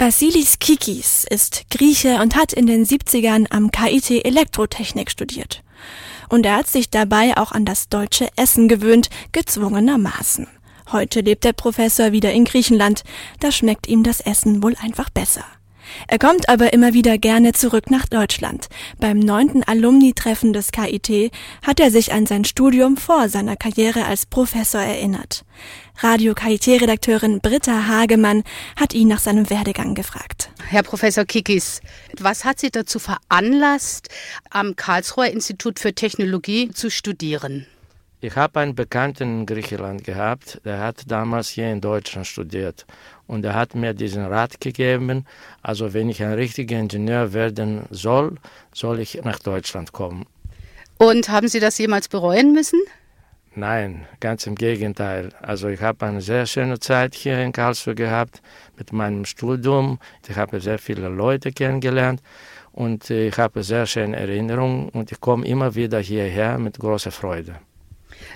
Vasilis Kikis ist Grieche und hat in den 70ern am KIT Elektrotechnik studiert. Und er hat sich dabei auch an das deutsche Essen gewöhnt, gezwungenermaßen. Heute lebt der Professor wieder in Griechenland, da schmeckt ihm das Essen wohl einfach besser. Er kommt aber immer wieder gerne zurück nach Deutschland. Beim neunten Alumni-Treffen des KIT hat er sich an sein Studium vor seiner Karriere als Professor erinnert. Radio KIT-Redakteurin Britta Hagemann hat ihn nach seinem Werdegang gefragt. Herr Professor Kikis, was hat Sie dazu veranlasst, am Karlsruher Institut für Technologie zu studieren? Ich habe einen Bekannten in Griechenland gehabt, der hat damals hier in Deutschland studiert und er hat mir diesen Rat gegeben, also wenn ich ein richtiger Ingenieur werden soll, soll ich nach Deutschland kommen. Und haben Sie das jemals bereuen müssen? Nein, ganz im Gegenteil. Also ich habe eine sehr schöne Zeit hier in Karlsruhe gehabt mit meinem Studium. Ich habe sehr viele Leute kennengelernt und ich habe sehr schöne Erinnerungen und ich komme immer wieder hierher mit großer Freude.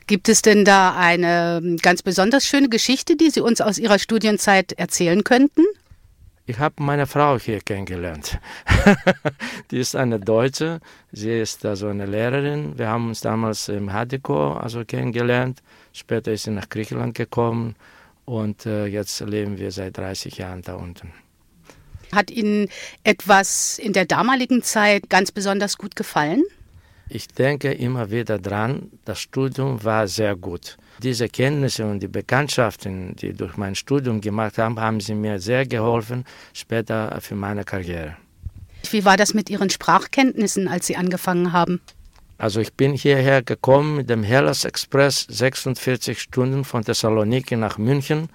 Gibt es denn da eine ganz besonders schöne Geschichte, die Sie uns aus Ihrer Studienzeit erzählen könnten? Ich habe meine Frau hier kennengelernt. die ist eine Deutsche. Sie ist also eine Lehrerin. Wir haben uns damals im Hadiko also kennengelernt. Später ist sie nach Griechenland gekommen und äh, jetzt leben wir seit 30 Jahren da unten. Hat Ihnen etwas in der damaligen Zeit ganz besonders gut gefallen? Ich denke immer wieder dran, das Studium war sehr gut. Diese Kenntnisse und die Bekanntschaften, die ich durch mein Studium gemacht habe, haben sie mir sehr geholfen später für meine Karriere. Wie war das mit Ihren Sprachkenntnissen, als Sie angefangen haben? Also ich bin hierher gekommen mit dem Hellas Express 46 Stunden von Thessaloniki nach München.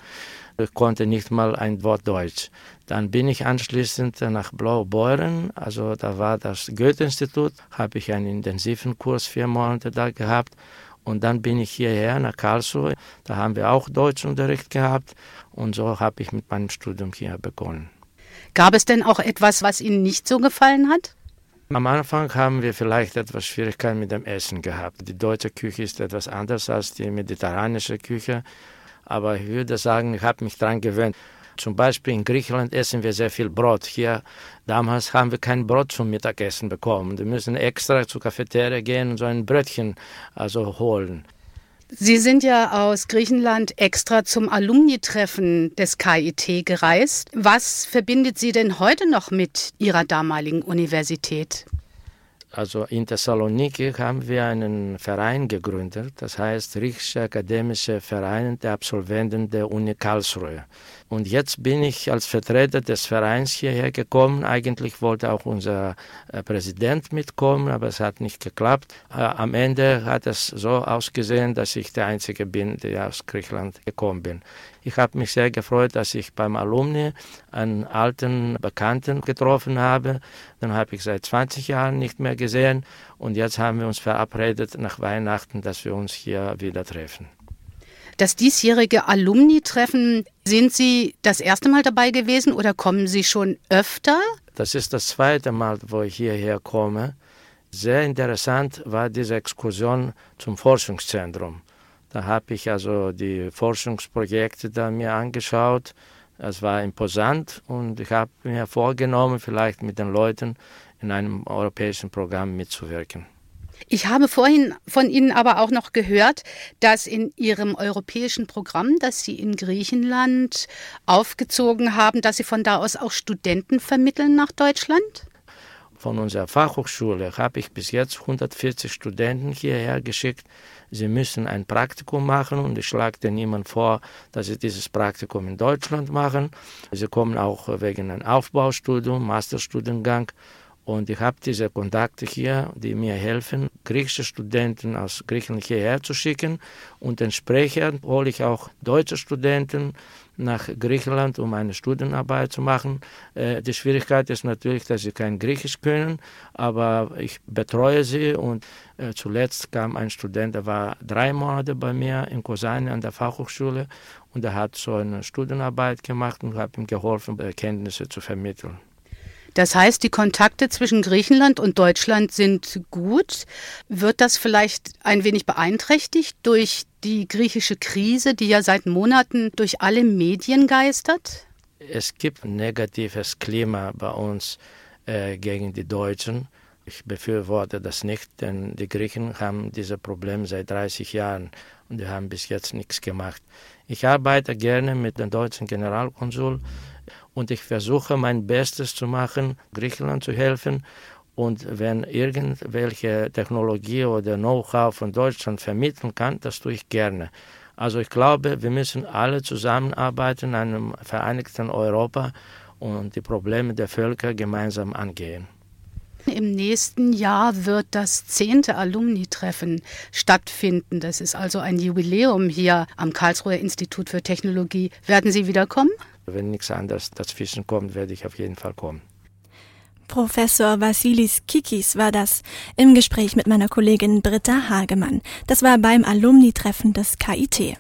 Ich konnte nicht mal ein Wort Deutsch. Dann bin ich anschließend nach Blaubeuren, also da war das Goethe-Institut, habe ich einen intensiven Kurs, vier Monate da gehabt. Und dann bin ich hierher nach Karlsruhe, da haben wir auch Deutschunterricht gehabt und so habe ich mit meinem Studium hier begonnen. Gab es denn auch etwas, was Ihnen nicht so gefallen hat? Am Anfang haben wir vielleicht etwas Schwierigkeiten mit dem Essen gehabt. Die deutsche Küche ist etwas anders als die mediterranische Küche. Aber ich würde sagen, ich habe mich daran gewöhnt. Zum Beispiel in Griechenland essen wir sehr viel Brot. Hier damals haben wir kein Brot zum Mittagessen bekommen. Wir müssen extra zur Cafeteria gehen und so ein Brötchen also holen. Sie sind ja aus Griechenland extra zum Alumni-Treffen des KIT gereist. Was verbindet Sie denn heute noch mit Ihrer damaligen Universität? Also in Thessaloniki haben wir einen Verein gegründet, das heißt Griechische Akademische Verein der Absolventen der Uni Karlsruhe. Und jetzt bin ich als Vertreter des Vereins hierher gekommen. Eigentlich wollte auch unser äh, Präsident mitkommen, aber es hat nicht geklappt. Äh, am Ende hat es so ausgesehen, dass ich der Einzige bin, der aus Griechenland gekommen bin. Ich habe mich sehr gefreut, dass ich beim Alumni einen alten Bekannten getroffen habe. Den habe ich seit 20 Jahren nicht mehr gesehen. Und jetzt haben wir uns verabredet nach Weihnachten, dass wir uns hier wieder treffen. Das diesjährige Alumni-Treffen, sind Sie das erste Mal dabei gewesen oder kommen Sie schon öfter? Das ist das zweite Mal, wo ich hierher komme. Sehr interessant war diese Exkursion zum Forschungszentrum. Da habe ich also die Forschungsprojekte da mir angeschaut. Es war imposant und ich habe mir vorgenommen, vielleicht mit den Leuten in einem europäischen Programm mitzuwirken. Ich habe vorhin von Ihnen aber auch noch gehört, dass in Ihrem europäischen Programm, das Sie in Griechenland aufgezogen haben, dass Sie von da aus auch Studenten vermitteln nach Deutschland? Von unserer Fachhochschule habe ich bis jetzt 140 Studenten hierher geschickt. Sie müssen ein Praktikum machen und ich schlage denen niemand vor, dass sie dieses Praktikum in Deutschland machen. Sie kommen auch wegen einem Aufbaustudium, Masterstudiengang und ich habe diese Kontakte hier, die mir helfen, griechische Studenten aus Griechenland hierher zu schicken. Und entsprechend hole ich auch deutsche Studenten nach Griechenland, um eine Studienarbeit zu machen. Äh, die Schwierigkeit ist natürlich, dass sie kein Griechisch können, aber ich betreue sie und äh, zuletzt kam ein Student, der war drei Monate bei mir in Kosani an der Fachhochschule und er hat so eine Studienarbeit gemacht und habe ihm geholfen, Kenntnisse zu vermitteln. Das heißt, die Kontakte zwischen Griechenland und Deutschland sind gut. Wird das vielleicht ein wenig beeinträchtigt durch die griechische Krise, die ja seit Monaten durch alle Medien geistert? Es gibt ein negatives Klima bei uns äh, gegen die Deutschen. Ich befürworte das nicht, denn die Griechen haben dieses Problem seit 30 Jahren und die haben bis jetzt nichts gemacht. Ich arbeite gerne mit dem deutschen Generalkonsul und ich versuche mein Bestes zu machen, Griechenland zu helfen. Und wenn irgendwelche Technologie oder Know-how von Deutschland vermitteln kann, das tue ich gerne. Also ich glaube, wir müssen alle zusammenarbeiten in einem vereinigten Europa und die Probleme der Völker gemeinsam angehen. Im nächsten Jahr wird das zehnte Alumni-Treffen stattfinden. Das ist also ein Jubiläum hier am Karlsruher Institut für Technologie. Werden Sie wiederkommen? Wenn nichts anderes dazwischen kommt, werde ich auf jeden Fall kommen. Professor Vassilis Kikis war das im Gespräch mit meiner Kollegin Britta Hagemann. Das war beim Alumni-Treffen des KIT.